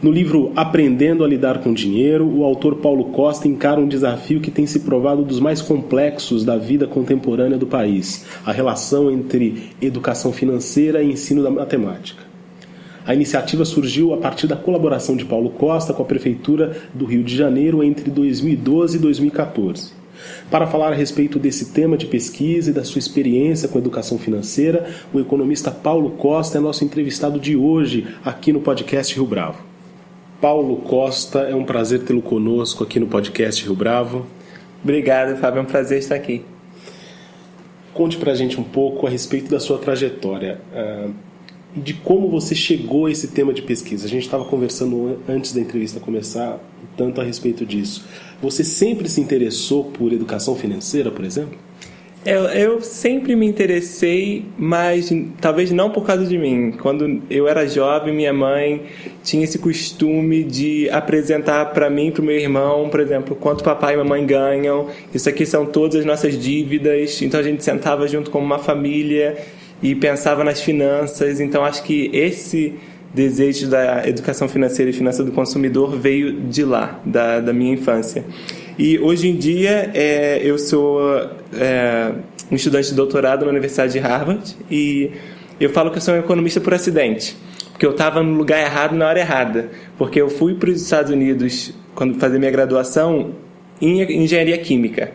No livro Aprendendo a Lidar com Dinheiro, o autor Paulo Costa encara um desafio que tem se provado dos mais complexos da vida contemporânea do país: a relação entre educação financeira e ensino da matemática. A iniciativa surgiu a partir da colaboração de Paulo Costa com a Prefeitura do Rio de Janeiro entre 2012 e 2014. Para falar a respeito desse tema de pesquisa e da sua experiência com educação financeira, o economista Paulo Costa é nosso entrevistado de hoje aqui no podcast Rio Bravo. Paulo Costa, é um prazer tê-lo conosco aqui no podcast Rio Bravo. Obrigado, Fábio, é um prazer estar aqui. Conte pra gente um pouco a respeito da sua trajetória uh, e de como você chegou a esse tema de pesquisa. A gente estava conversando antes da entrevista começar tanto a respeito disso. Você sempre se interessou por educação financeira, por exemplo? Eu, eu, sempre me interessei, mas talvez não por causa de mim. Quando eu era jovem, minha mãe tinha esse costume de apresentar para mim para o meu irmão, por exemplo, quanto papai e mamãe ganham. Isso aqui são todas as nossas dívidas. Então a gente sentava junto como uma família e pensava nas finanças. Então acho que esse desejo da educação financeira e finança do consumidor veio de lá, da, da minha infância. E hoje em dia é, eu sou é, um estudante de doutorado na Universidade de Harvard e eu falo que eu sou um economista por acidente, porque eu estava no lugar errado na hora errada, porque eu fui para os Estados Unidos quando fazer minha graduação em engenharia química.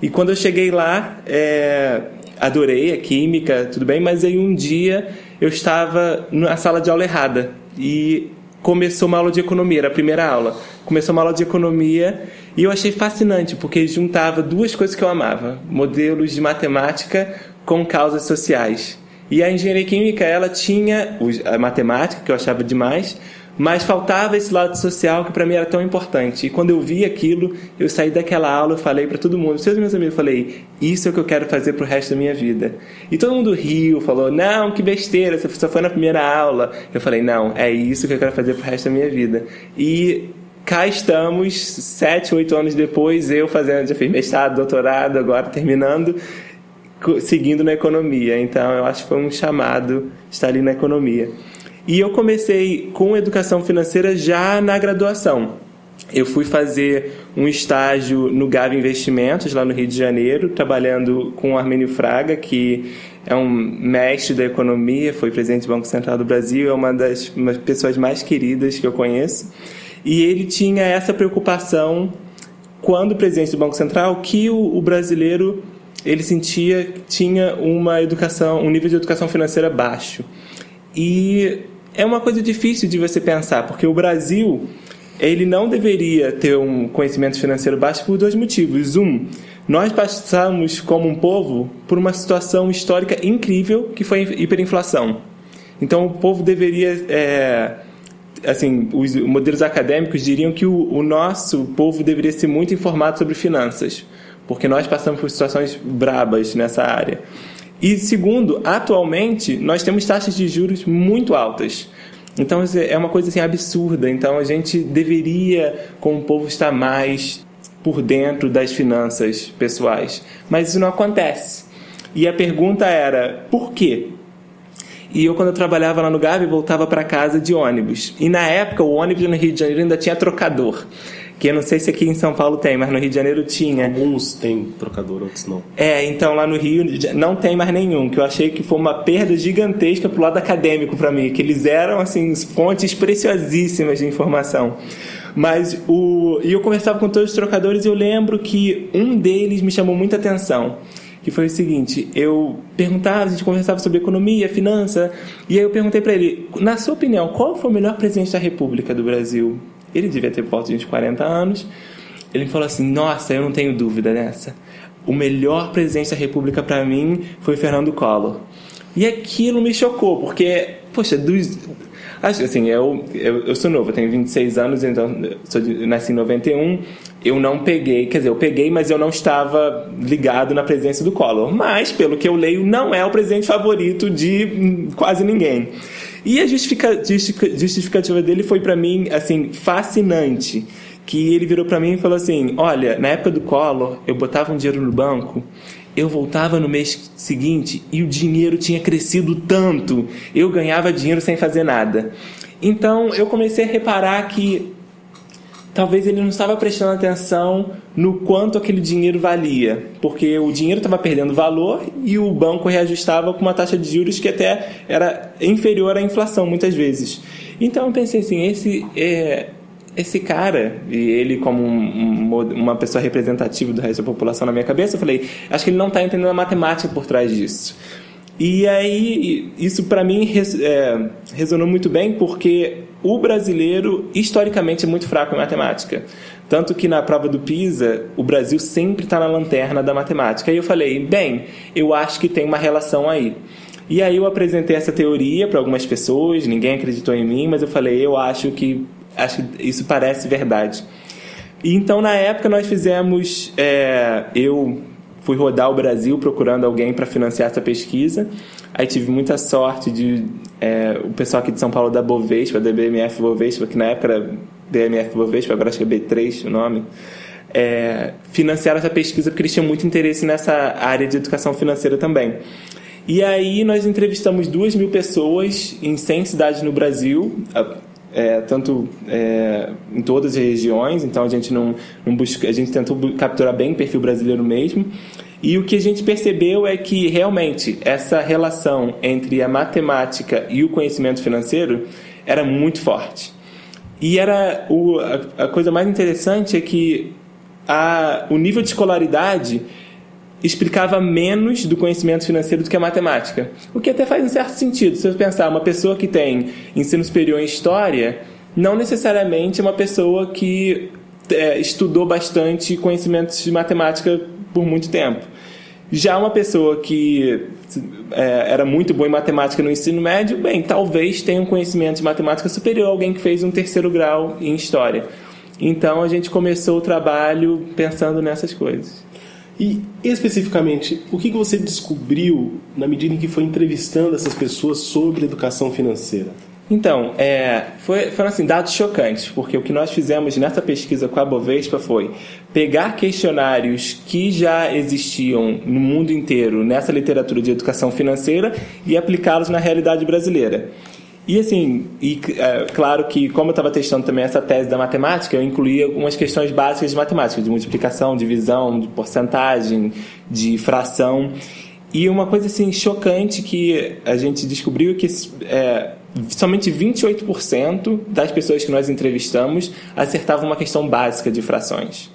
E quando eu cheguei lá, é, adorei a química, tudo bem, mas aí um dia eu estava na sala de aula errada e começou uma aula de economia, era a primeira aula. Começou uma aula de economia e eu achei fascinante, porque juntava duas coisas que eu amava: modelos de matemática com causas sociais. E a engenharia química, ela tinha a matemática, que eu achava demais, mas faltava esse lado social que para mim era tão importante. E quando eu vi aquilo, eu saí daquela aula, eu falei para todo mundo, seus meus amigos, eu falei: "Isso é o que eu quero fazer pro resto da minha vida". E todo mundo riu, falou: "Não, que besteira, você só foi na primeira aula". Eu falei: "Não, é isso que eu quero fazer pro resto da minha vida". E cá estamos, sete, oito anos depois, eu fazendo, já fiz mestrado, doutorado, agora terminando, seguindo na economia. Então, eu acho que foi um chamado estar ali na economia. E eu comecei com educação financeira já na graduação. Eu fui fazer um estágio no Gava Investimentos, lá no Rio de Janeiro, trabalhando com o Armênio Fraga, que é um mestre da economia, foi presidente do Banco Central do Brasil, é uma das uma pessoas mais queridas que eu conheço. E ele tinha essa preocupação, quando presidente do Banco Central, que o, o brasileiro ele sentia que tinha uma educação, um nível de educação financeira baixo. E é uma coisa difícil de você pensar, porque o Brasil ele não deveria ter um conhecimento financeiro baixo por dois motivos. Um, nós passamos como um povo por uma situação histórica incrível que foi hiperinflação. Então o povo deveria, é, assim, os modelos acadêmicos diriam que o, o nosso povo deveria ser muito informado sobre finanças, porque nós passamos por situações brabas nessa área. E segundo, atualmente nós temos taxas de juros muito altas. Então é uma coisa assim absurda. Então a gente deveria, como o povo, estar mais por dentro das finanças pessoais. Mas isso não acontece. E a pergunta era: por quê? E eu, quando eu trabalhava lá no Gavi, voltava para casa de ônibus. E na época, o ônibus no Rio de Janeiro ainda tinha trocador que eu não sei se aqui em São Paulo tem, mas no Rio de Janeiro tinha. Alguns tem trocador, outros não. É, então lá no Rio não tem mais nenhum, que eu achei que foi uma perda gigantesca pro lado acadêmico para mim, que eles eram assim fontes preciosíssimas de informação. Mas o e eu conversava com todos os trocadores e eu lembro que um deles me chamou muita atenção que foi o seguinte: eu perguntava, a gente conversava sobre economia, finança, e aí eu perguntei para ele, na sua opinião, qual foi o melhor presidente da República do Brasil? Ele devia ter por volta de uns 40 anos. Ele falou assim: Nossa, eu não tenho dúvida nessa. O melhor presidente da República para mim foi Fernando Collor. E aquilo me chocou, porque poxa, dos, Acho assim, eu, eu, eu, sou novo, eu tenho 26 anos, então sou de, nasci em 91. Eu não peguei, quer dizer, eu peguei, mas eu não estava ligado na presença do Collor. Mas, pelo que eu leio, não é o presidente favorito de hum, quase ninguém. E a justificativa dele foi para mim, assim, fascinante. Que ele virou para mim e falou assim: Olha, na época do Collor, eu botava um dinheiro no banco eu voltava no mês seguinte e o dinheiro tinha crescido tanto, eu ganhava dinheiro sem fazer nada. Então eu comecei a reparar que talvez ele não estava prestando atenção no quanto aquele dinheiro valia, porque o dinheiro estava perdendo valor e o banco reajustava com uma taxa de juros que até era inferior à inflação muitas vezes. Então eu pensei assim, esse é, esse cara, e ele como um, um, uma pessoa representativa do resto da população na minha cabeça, eu falei, acho que ele não está entendendo a matemática por trás disso. E aí, isso para mim res, é, resonou muito bem, porque o brasileiro, historicamente, é muito fraco em matemática. Tanto que na prova do PISA, o Brasil sempre está na lanterna da matemática. E eu falei, bem, eu acho que tem uma relação aí. E aí eu apresentei essa teoria para algumas pessoas, ninguém acreditou em mim, mas eu falei, eu acho que acho que isso parece verdade. E então, na época, nós fizemos. É, eu fui rodar o Brasil procurando alguém para financiar essa pesquisa. Aí tive muita sorte de é, o pessoal aqui de São Paulo da Bovespa, da BMF Bovespa, que na época era BMF Bovespa, agora acho que é B3 o nome, é, essa pesquisa porque eles tinham muito interesse nessa área de educação financeira também. E aí nós entrevistamos duas mil pessoas em 100 cidades no Brasil, é, tanto é, em todas as regiões, então a gente não, não busca, a gente tentou capturar bem o perfil brasileiro mesmo. E o que a gente percebeu é que realmente essa relação entre a matemática e o conhecimento financeiro era muito forte. E era o, a, a coisa mais interessante é que a, o nível de escolaridade explicava menos do conhecimento financeiro do que a matemática. O que até faz um certo sentido. Se você pensar, uma pessoa que tem ensino superior em história, não necessariamente é uma pessoa que é, estudou bastante conhecimentos de matemática por muito tempo. Já uma pessoa que é, era muito boa em matemática no ensino médio, bem, talvez tenha um conhecimento de matemática superior a alguém que fez um terceiro grau em história. Então a gente começou o trabalho pensando nessas coisas. E especificamente, o que você descobriu na medida em que foi entrevistando essas pessoas sobre educação financeira? Então, é, foi, foram assim, dados chocantes, porque o que nós fizemos nessa pesquisa com a Bovespa foi pegar questionários que já existiam no mundo inteiro nessa literatura de educação financeira e aplicá-los na realidade brasileira. E assim, e, é, claro que como eu estava testando também essa tese da matemática, eu incluía algumas questões básicas de matemática, de multiplicação, divisão, de porcentagem, de fração. E uma coisa assim chocante que a gente descobriu que é, somente 28% das pessoas que nós entrevistamos acertavam uma questão básica de frações.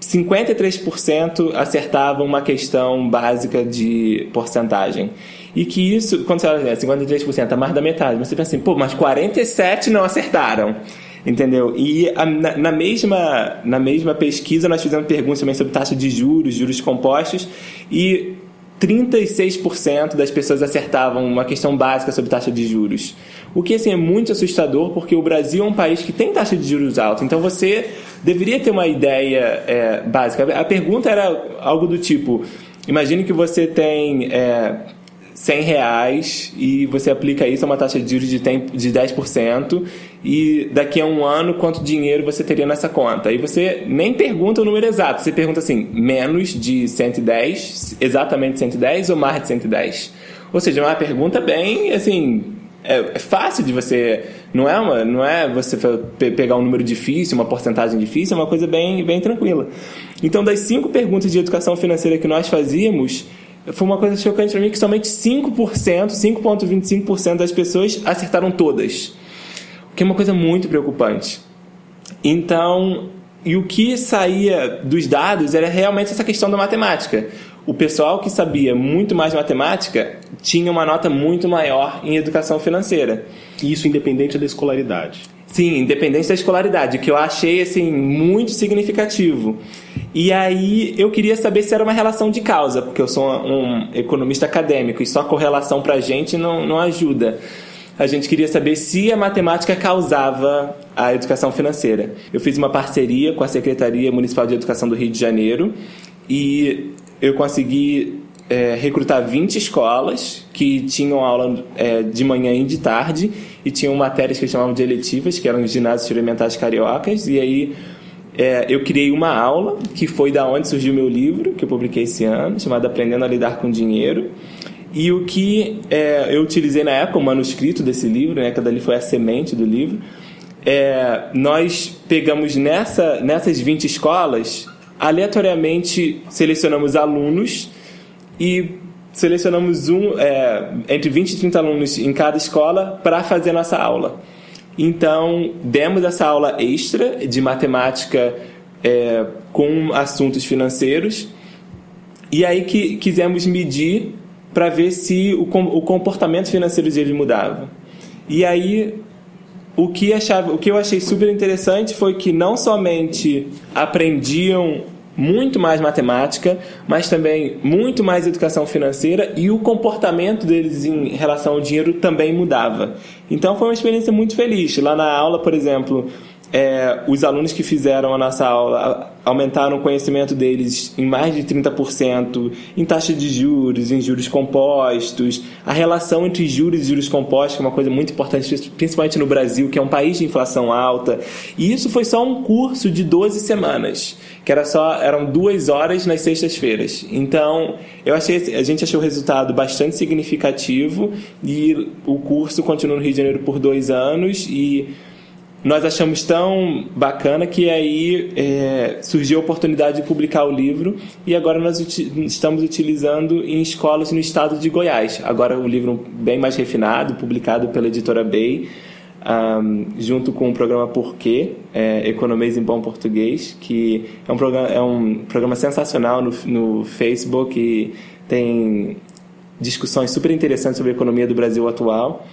53% acertavam uma questão básica de porcentagem. E que isso, quando você olha, é 53% é mais da metade, você pensa assim, pô, mas 47 não acertaram. Entendeu? E a, na, na, mesma, na mesma pesquisa nós fizemos perguntas também sobre taxa de juros, juros compostos, e 36% das pessoas acertavam uma questão básica sobre taxa de juros. O que assim, é muito assustador, porque o Brasil é um país que tem taxa de juros alta. Então você deveria ter uma ideia é, básica. A pergunta era algo do tipo: imagine que você tem. É, 100 reais e você aplica isso a uma taxa de juros de, de 10% e daqui a um ano quanto dinheiro você teria nessa conta. Aí você nem pergunta o número exato, você pergunta assim, menos de 110, exatamente 110 ou mais de 110? Ou seja, é uma pergunta bem, assim, é, é fácil de você não é uma não é você pegar um número difícil uma porcentagem difícil é uma coisa bem bem tranquila então das cinco perguntas de educação financeira que nós fazíamos foi uma coisa chocante para mim que somente 5%, 5,25% das pessoas acertaram todas. O que é uma coisa muito preocupante. Então, e o que saía dos dados era realmente essa questão da matemática. O pessoal que sabia muito mais matemática tinha uma nota muito maior em educação financeira. Isso independente da escolaridade. Sim, independente da escolaridade, que eu achei assim muito significativo. E aí eu queria saber se era uma relação de causa, porque eu sou um economista acadêmico e só correlação para a gente não, não ajuda. a gente queria saber se a matemática causava a educação financeira. Eu fiz uma parceria com a Secretaria Municipal de Educação do Rio de Janeiro e eu consegui é, recrutar 20 escolas que tinham aula é, de manhã e de tarde e tinham matérias que chamavam de eletivas, que eram os ginásios experimentais cariocas, e aí é, eu criei uma aula, que foi da onde surgiu meu livro, que eu publiquei esse ano, chamado Aprendendo a Lidar com Dinheiro. E o que é, eu utilizei na época, o manuscrito desse livro, né, que dali foi a semente do livro, é, nós pegamos nessa, nessas 20 escolas, aleatoriamente selecionamos alunos e selecionamos um, é, entre 20 e 30 alunos em cada escola para fazer nossa aula. Então, demos essa aula extra de matemática é, com assuntos financeiros e aí que quisemos medir para ver se o, o comportamento financeiro deles mudava. E aí o que, achava, o que eu achei super interessante foi que não somente aprendiam muito mais matemática, mas também muito mais educação financeira e o comportamento deles em relação ao dinheiro também mudava. Então foi uma experiência muito feliz. Lá na aula, por exemplo, é, os alunos que fizeram a nossa aula aumentaram o conhecimento deles em mais de 30%, em taxa de juros, em juros compostos, a relação entre juros e juros compostos, que é uma coisa muito importante, principalmente no Brasil, que é um país de inflação alta. E isso foi só um curso de 12 semanas, que era só eram duas horas nas sextas-feiras. Então, eu achei, a gente achou o resultado bastante significativo e o curso continua no Rio de Janeiro por dois anos e nós achamos tão bacana que aí é, surgiu a oportunidade de publicar o livro e agora nós uti estamos utilizando em escolas no estado de Goiás. Agora o livro bem mais refinado, publicado pela editora Bay, um, junto com o programa Porquê, é, Economês em Bom Português, que é um programa, é um programa sensacional no, no Facebook e tem discussões super interessantes sobre a economia do Brasil atual.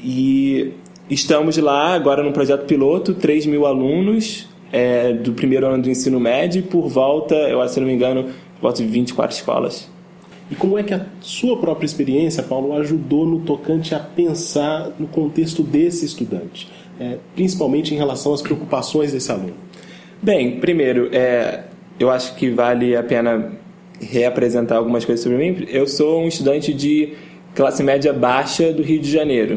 E Estamos lá agora no projeto piloto, 3 mil alunos é, do primeiro ano do ensino médio, por volta, eu se não me engano, por volta de 24 escolas. E como é que a sua própria experiência, Paulo, ajudou no tocante a pensar no contexto desse estudante, é, principalmente em relação às preocupações desse aluno? Bem, primeiro, é, eu acho que vale a pena reapresentar algumas coisas sobre mim. Eu sou um estudante de classe média baixa do Rio de Janeiro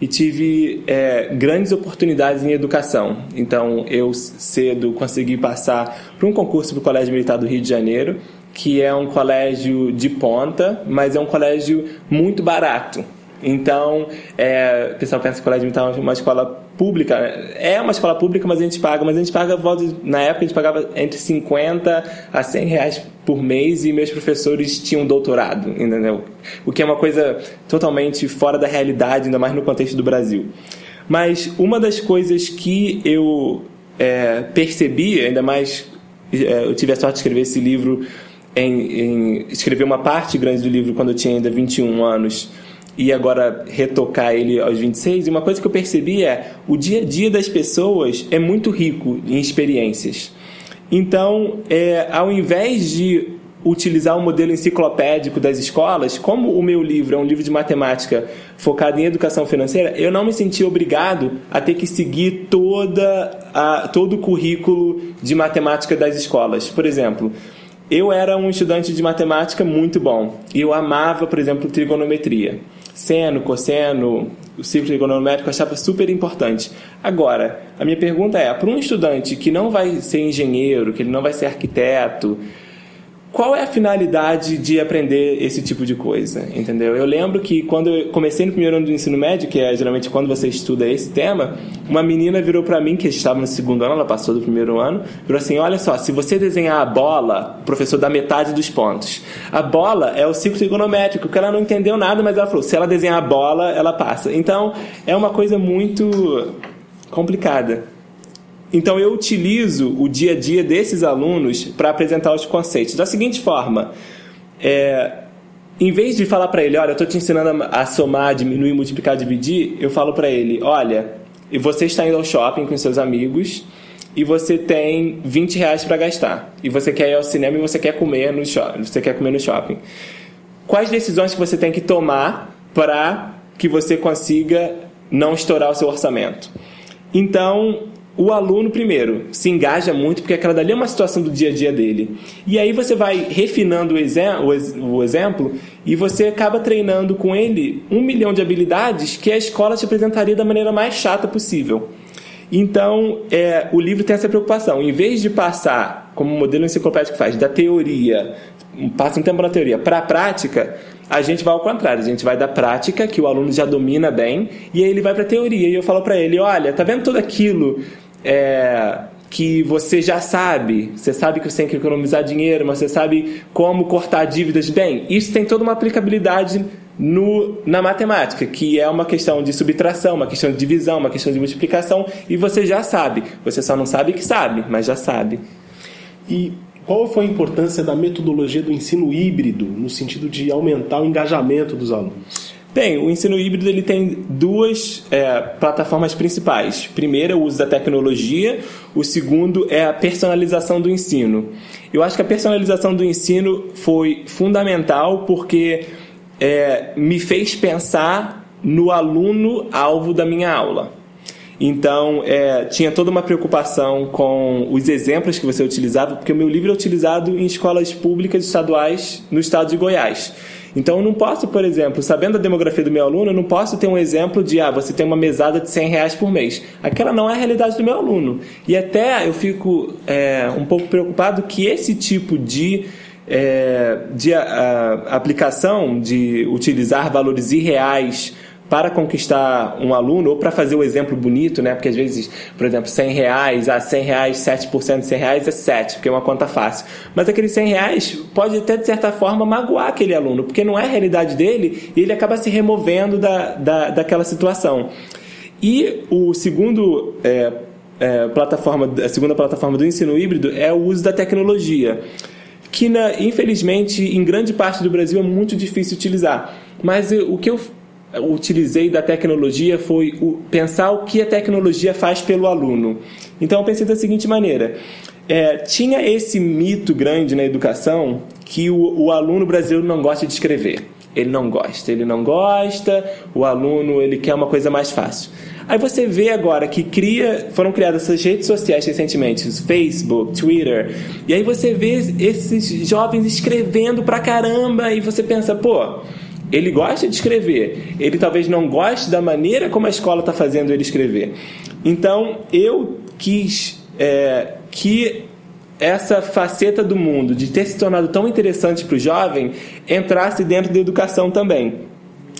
e tive é, grandes oportunidades em educação. Então, eu cedo consegui passar para um concurso para o Colégio Militar do Rio de Janeiro, que é um colégio de ponta, mas é um colégio muito barato. Então, é, o pessoal pensa que o Colégio Militar é uma escola pública. É uma escola pública, mas a gente paga. Mas a gente paga, na época, a gente pagava entre 50 a 100 reais por mês e meus professores tinham doutorado, entendeu? O que é uma coisa totalmente fora da realidade, ainda mais no contexto do Brasil. Mas uma das coisas que eu é, percebi, ainda mais é, eu tive a sorte de escrever esse livro, em, em escrever uma parte grande do livro quando eu tinha ainda 21 anos e agora retocar ele aos 26. E uma coisa que eu percebi é o dia a dia das pessoas é muito rico em experiências. Então, é, ao invés de utilizar o modelo enciclopédico das escolas, como o meu livro é um livro de matemática focado em educação financeira, eu não me senti obrigado a ter que seguir toda a, todo o currículo de matemática das escolas. Por exemplo, eu era um estudante de matemática muito bom e eu amava, por exemplo, trigonometria seno, cosseno, o ciclo trigonométrico eu achava super importante. Agora, a minha pergunta é, para um estudante que não vai ser engenheiro, que ele não vai ser arquiteto, qual é a finalidade de aprender esse tipo de coisa, entendeu? Eu lembro que quando eu comecei no primeiro ano do ensino médio, que é geralmente quando você estuda esse tema, uma menina virou para mim, que estava no segundo ano, ela passou do primeiro ano, virou assim, olha só, se você desenhar a bola, o professor dá metade dos pontos. A bola é o ciclo trigonométrico, que ela não entendeu nada, mas ela falou, se ela desenhar a bola, ela passa. Então, é uma coisa muito complicada. Então eu utilizo o dia a dia desses alunos para apresentar os conceitos da seguinte forma: é, em vez de falar para ele, olha, eu estou te ensinando a, somar, diminuir, multiplicar, dividir, eu falo para ele, olha, você está indo ao shopping com seus amigos e você tem 20 reais para gastar e você quer ir ao cinema e você quer comer no shopping, você quer comer no shopping. Quais decisões que você tem que tomar para que você consiga não estourar o seu orçamento. Então, o aluno, primeiro, se engaja muito, porque aquela dali é uma situação do dia a dia dele. E aí você vai refinando o, o exemplo e você acaba treinando com ele um milhão de habilidades que a escola te apresentaria da maneira mais chata possível. Então, é, o livro tem essa preocupação. Em vez de passar, como o modelo enciclopédico faz, da teoria, passa um tempo na teoria, para a prática, a gente vai ao contrário. A gente vai da prática, que o aluno já domina bem, e aí ele vai para a teoria. E eu falo para ele: olha, tá vendo tudo aquilo é, que você já sabe? Você sabe que você tem que economizar dinheiro, mas você sabe como cortar dívidas bem? Isso tem toda uma aplicabilidade no, na matemática, que é uma questão de subtração, uma questão de divisão, uma questão de multiplicação, e você já sabe. Você só não sabe que sabe, mas já sabe. E qual foi a importância da metodologia do ensino híbrido, no sentido de aumentar o engajamento dos alunos? Bem, o ensino híbrido ele tem duas é, plataformas principais. Primeiro, é o uso da tecnologia. O segundo é a personalização do ensino. Eu acho que a personalização do ensino foi fundamental porque é, me fez pensar no aluno alvo da minha aula. Então, é, tinha toda uma preocupação com os exemplos que você utilizava, porque o meu livro é utilizado em escolas públicas estaduais no estado de Goiás. Então, eu não posso, por exemplo, sabendo a demografia do meu aluno, eu não posso ter um exemplo de, ah, você tem uma mesada de 100 reais por mês. Aquela não é a realidade do meu aluno. E até eu fico é, um pouco preocupado que esse tipo de é, de a, a, aplicação de utilizar valores irreais para conquistar um aluno ou para fazer o exemplo bonito, né? Porque às vezes, por exemplo, 100 reais, ah, 100 reais, 7% de 100 reais é 7, porque é uma conta fácil. Mas aqueles 100 reais pode até, de certa forma, magoar aquele aluno, porque não é a realidade dele e ele acaba se removendo da, da, daquela situação. E o segundo é, é, plataforma, a segunda plataforma do ensino híbrido é o uso da tecnologia que na, infelizmente em grande parte do Brasil é muito difícil utilizar. Mas o que eu utilizei da tecnologia foi o, pensar o que a tecnologia faz pelo aluno. Então eu pensei da seguinte maneira: é, tinha esse mito grande na educação que o, o aluno brasileiro não gosta de escrever. Ele não gosta, ele não gosta, o aluno ele quer uma coisa mais fácil. Aí você vê agora que cria, foram criadas essas redes sociais recentemente, Facebook, Twitter, e aí você vê esses jovens escrevendo pra caramba e você pensa, pô, ele gosta de escrever, ele talvez não goste da maneira como a escola está fazendo ele escrever. Então eu quis é, que essa faceta do mundo de ter se tornado tão interessante para o jovem entrasse dentro da educação também.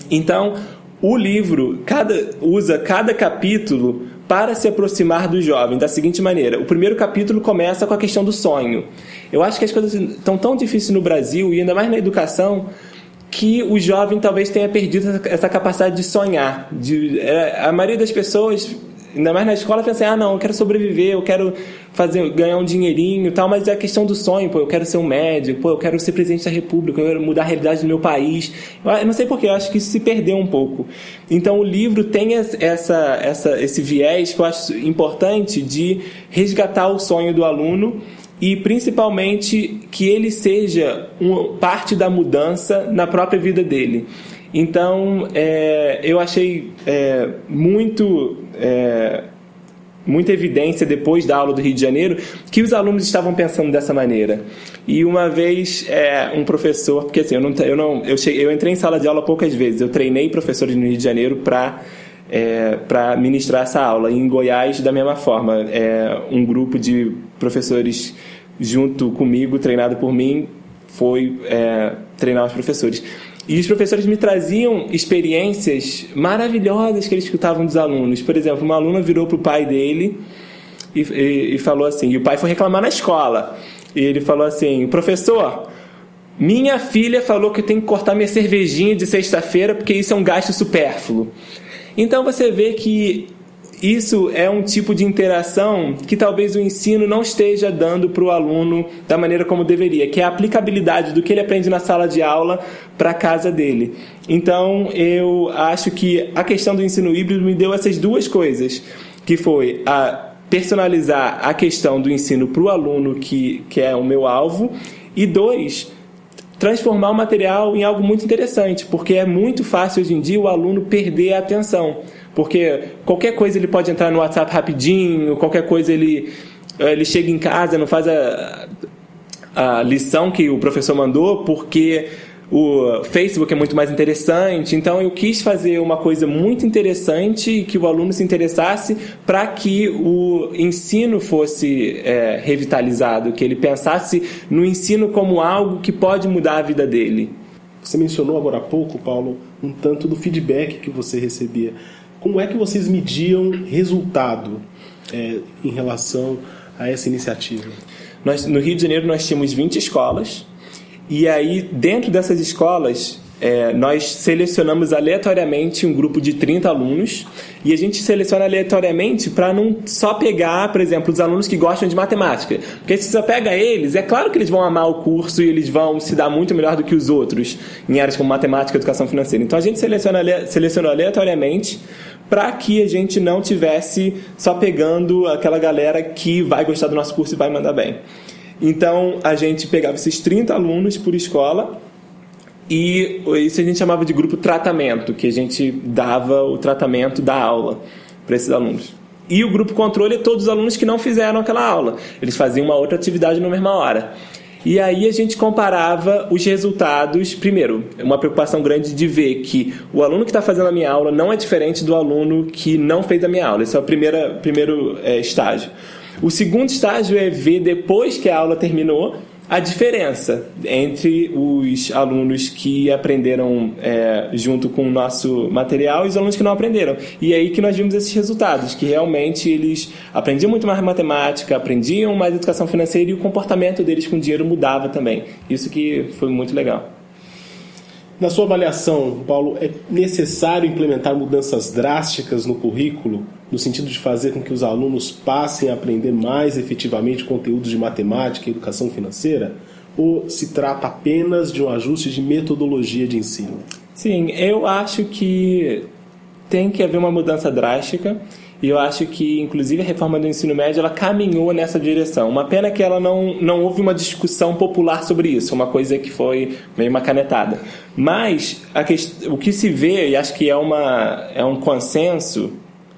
Então o livro cada, usa cada capítulo para se aproximar do jovem da seguinte maneira: o primeiro capítulo começa com a questão do sonho. Eu acho que as coisas estão tão difíceis no Brasil e ainda mais na educação que o jovem talvez tenha perdido essa capacidade de sonhar. De, é, a maioria das pessoas ainda mais na escola, pensa assim, ah, não, eu quero sobreviver, eu quero fazer, ganhar um dinheirinho e tal, mas é a questão do sonho, pô, eu quero ser um médico, pô, eu quero ser presidente da república, eu quero mudar a realidade do meu país. Eu não sei porquê, eu acho que isso se perdeu um pouco. Então o livro tem essa, essa, esse viés que eu acho importante de resgatar o sonho do aluno e principalmente que ele seja parte da mudança na própria vida dele. Então, é, eu achei é, muito. É, muita evidência depois da aula do Rio de Janeiro que os alunos estavam pensando dessa maneira. E uma vez é, um professor, porque assim, eu não, eu não eu, cheguei, eu entrei em sala de aula poucas vezes, eu treinei professores no Rio de Janeiro para é, para ministrar essa aula. Em Goiás, da mesma forma, é, um grupo de professores junto comigo, treinado por mim, foi é, treinar os professores. E os professores me traziam experiências maravilhosas que eles escutavam dos alunos. Por exemplo, uma aluna virou para o pai dele e, e, e, falou assim: e o pai foi reclamar na escola. E ele falou assim: professor, minha filha falou que eu tenho que cortar minha cervejinha de sexta-feira porque isso é um gasto supérfluo. Então você vê que isso é um tipo de interação que talvez o ensino não esteja dando para o aluno da maneira como deveria, que é a aplicabilidade do que ele aprende na sala de aula para a casa dele. Então, eu acho que a questão do ensino híbrido me deu essas duas coisas, que foi a personalizar a questão do ensino para o aluno que, que é o meu alvo, e dois, transformar o material em algo muito interessante, porque é muito fácil hoje em dia o aluno perder a atenção. Porque qualquer coisa ele pode entrar no WhatsApp rapidinho, qualquer coisa ele, ele chega em casa, não faz a, a lição que o professor mandou, porque o Facebook é muito mais interessante. Então eu quis fazer uma coisa muito interessante que o aluno se interessasse para que o ensino fosse é, revitalizado, que ele pensasse no ensino como algo que pode mudar a vida dele. Você mencionou agora há pouco, Paulo, um tanto do feedback que você recebia. Como é que vocês mediam resultado é, em relação a essa iniciativa? Nós, no Rio de Janeiro nós tínhamos 20 escolas e aí, dentro dessas escolas, é, nós selecionamos aleatoriamente um grupo de 30 alunos e a gente seleciona aleatoriamente para não só pegar, por exemplo, os alunos que gostam de matemática. Porque se você pega eles, é claro que eles vão amar o curso e eles vão se dar muito melhor do que os outros em áreas como matemática e educação financeira. Então a gente seleciona, selecionou aleatoriamente para que a gente não tivesse só pegando aquela galera que vai gostar do nosso curso e vai mandar bem. Então a gente pegava esses 30 alunos por escola e isso a gente chamava de grupo tratamento, que a gente dava o tratamento da aula para esses alunos. E o grupo controle é todos os alunos que não fizeram aquela aula. Eles faziam uma outra atividade na mesma hora. E aí a gente comparava os resultados. Primeiro, uma preocupação grande de ver que o aluno que está fazendo a minha aula não é diferente do aluno que não fez a minha aula. Esse é o primeiro, primeiro é, estágio. O segundo estágio é ver, depois que a aula terminou, a diferença entre os alunos que aprenderam é, junto com o nosso material e os alunos que não aprenderam. E é aí que nós vimos esses resultados, que realmente eles aprendiam muito mais matemática, aprendiam mais educação financeira e o comportamento deles com dinheiro mudava também. Isso que foi muito legal. Na sua avaliação, Paulo, é necessário implementar mudanças drásticas no currículo, no sentido de fazer com que os alunos passem a aprender mais efetivamente conteúdos de matemática e educação financeira? Ou se trata apenas de um ajuste de metodologia de ensino? Sim, eu acho que tem que haver uma mudança drástica e eu acho que, inclusive, a reforma do ensino médio ela caminhou nessa direção. Uma pena que ela não, não houve uma discussão popular sobre isso, uma coisa que foi meio uma canetada. Mas o que se vê, e acho que é, uma, é um consenso,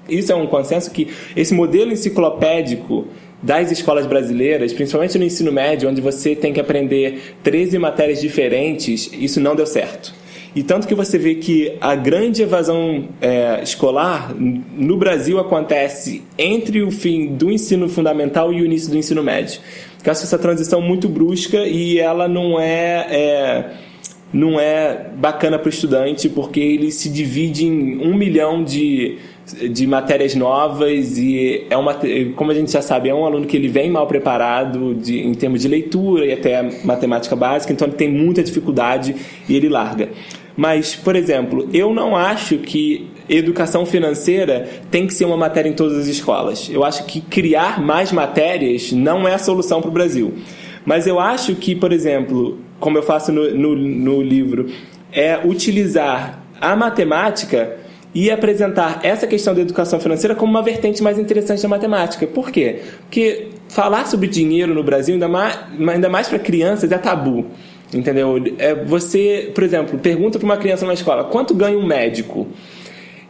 isso é um consenso que esse modelo enciclopédico das escolas brasileiras, principalmente no ensino médio, onde você tem que aprender 13 matérias diferentes, isso não deu certo. E tanto que você vê que a grande evasão é, escolar no Brasil acontece entre o fim do ensino fundamental e o início do ensino médio. Eu acho essa transição muito brusca e ela não é, é não é bacana para o estudante porque ele se divide em um milhão de, de matérias novas e é uma, como a gente já sabe, é um aluno que ele vem mal preparado de, em termos de leitura e até matemática básica, então ele tem muita dificuldade e ele larga. Mas, por exemplo, eu não acho que educação financeira tem que ser uma matéria em todas as escolas. Eu acho que criar mais matérias não é a solução para o Brasil. Mas eu acho que, por exemplo, como eu faço no, no, no livro, é utilizar a matemática e apresentar essa questão da educação financeira como uma vertente mais interessante da matemática. Por quê? Porque falar sobre dinheiro no Brasil, ainda mais, ainda mais para crianças, é tabu. Entendeu? É, você, por exemplo, pergunta para uma criança na escola: quanto ganha um médico?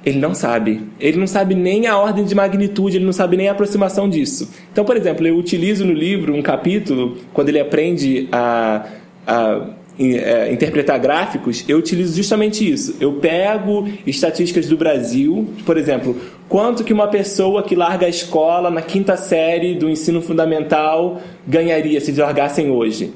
Ele não sabe. Ele não sabe nem a ordem de magnitude, ele não sabe nem a aproximação disso. Então, por exemplo, eu utilizo no livro um capítulo, quando ele aprende a, a é, interpretar gráficos, eu utilizo justamente isso. Eu pego estatísticas do Brasil, por exemplo, quanto que uma pessoa que larga a escola na quinta série do ensino fundamental ganharia se largassem hoje.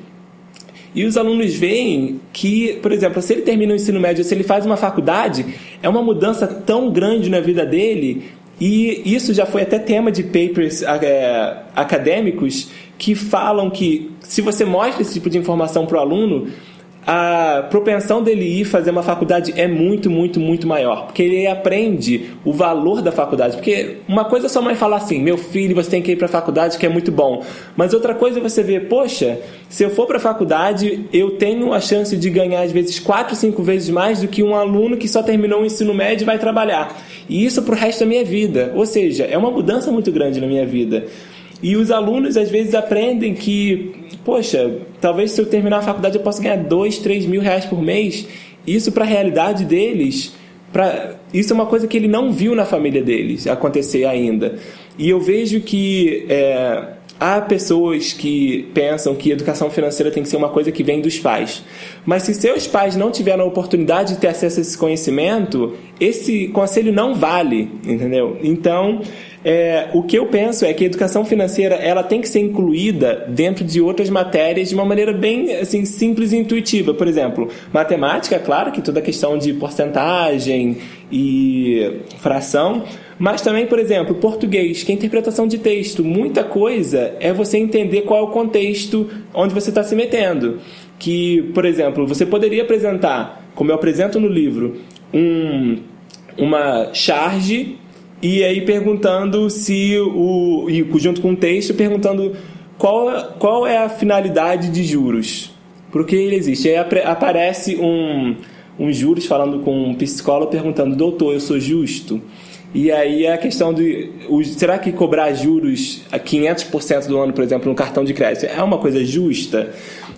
E os alunos veem que, por exemplo, se ele termina o ensino médio, se ele faz uma faculdade, é uma mudança tão grande na vida dele. E isso já foi até tema de papers é, acadêmicos que falam que se você mostra esse tipo de informação para o aluno, a propensão dele ir fazer uma faculdade é muito, muito, muito maior. Porque ele aprende o valor da faculdade. Porque uma coisa é sua mãe falar assim: meu filho, você tem que ir para a faculdade, que é muito bom. Mas outra coisa é você ver: poxa, se eu for para a faculdade, eu tenho a chance de ganhar, às vezes, quatro, cinco vezes mais do que um aluno que só terminou o ensino médio e vai trabalhar. E isso para o resto da minha vida. Ou seja, é uma mudança muito grande na minha vida. E os alunos às vezes aprendem que, poxa, talvez se eu terminar a faculdade eu possa ganhar dois, três mil reais por mês. Isso para a realidade deles, para isso é uma coisa que ele não viu na família deles acontecer ainda. E eu vejo que é, Há pessoas que pensam que educação financeira tem que ser uma coisa que vem dos pais. Mas se seus pais não tiveram a oportunidade de ter acesso a esse conhecimento, esse conselho não vale, entendeu? Então, é, o que eu penso é que a educação financeira ela tem que ser incluída dentro de outras matérias de uma maneira bem assim, simples e intuitiva. Por exemplo, matemática, claro que toda a questão de porcentagem e fração mas também, por exemplo, português, que é interpretação de texto. Muita coisa é você entender qual é o contexto onde você está se metendo. Que, por exemplo, você poderia apresentar, como eu apresento no livro, um, uma charge e aí perguntando se o. E junto com o texto, perguntando qual, qual é a finalidade de juros. Por que ele existe? Aí aparece um, um juros falando com um psicólogo perguntando, doutor, eu sou justo? E aí a questão de será que cobrar juros a 500% do ano, por exemplo, no cartão de crédito é uma coisa justa?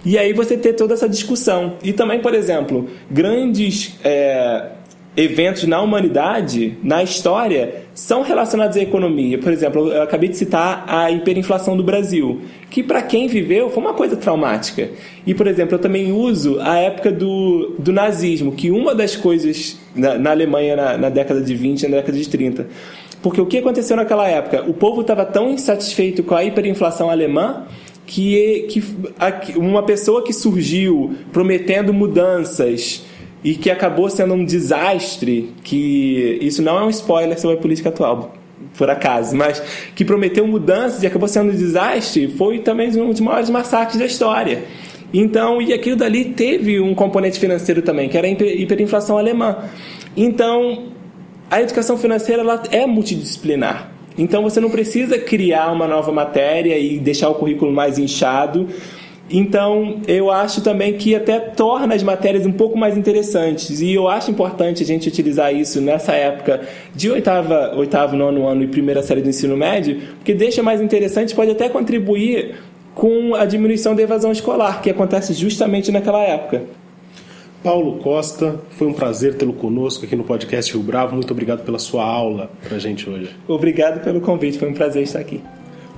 E aí você ter toda essa discussão. E também, por exemplo, grandes é, eventos na humanidade, na história, são relacionados à economia. Por exemplo, eu acabei de citar a hiperinflação do Brasil, que para quem viveu foi uma coisa traumática. E, por exemplo, eu também uso a época do, do nazismo, que uma das coisas na, na Alemanha na, na década de 20 e na década de 30. Porque o que aconteceu naquela época? O povo estava tão insatisfeito com a hiperinflação alemã que, que uma pessoa que surgiu prometendo mudanças e que acabou sendo um desastre, que isso não é um spoiler sobre a política atual, por acaso, mas que prometeu mudanças e acabou sendo um desastre, foi também um dos maiores massacres da história. Então, e aquilo dali teve um componente financeiro também, que era a hiperinflação alemã. Então, a educação financeira ela é multidisciplinar. Então, você não precisa criar uma nova matéria e deixar o currículo mais inchado então, eu acho também que até torna as matérias um pouco mais interessantes. E eu acho importante a gente utilizar isso nessa época de oitava, oitavo, nono ano e primeira série do ensino médio, porque deixa mais interessante, pode até contribuir com a diminuição da evasão escolar, que acontece justamente naquela época. Paulo Costa, foi um prazer tê-lo conosco aqui no podcast Rio Bravo. Muito obrigado pela sua aula para a gente hoje. Obrigado pelo convite, foi um prazer estar aqui.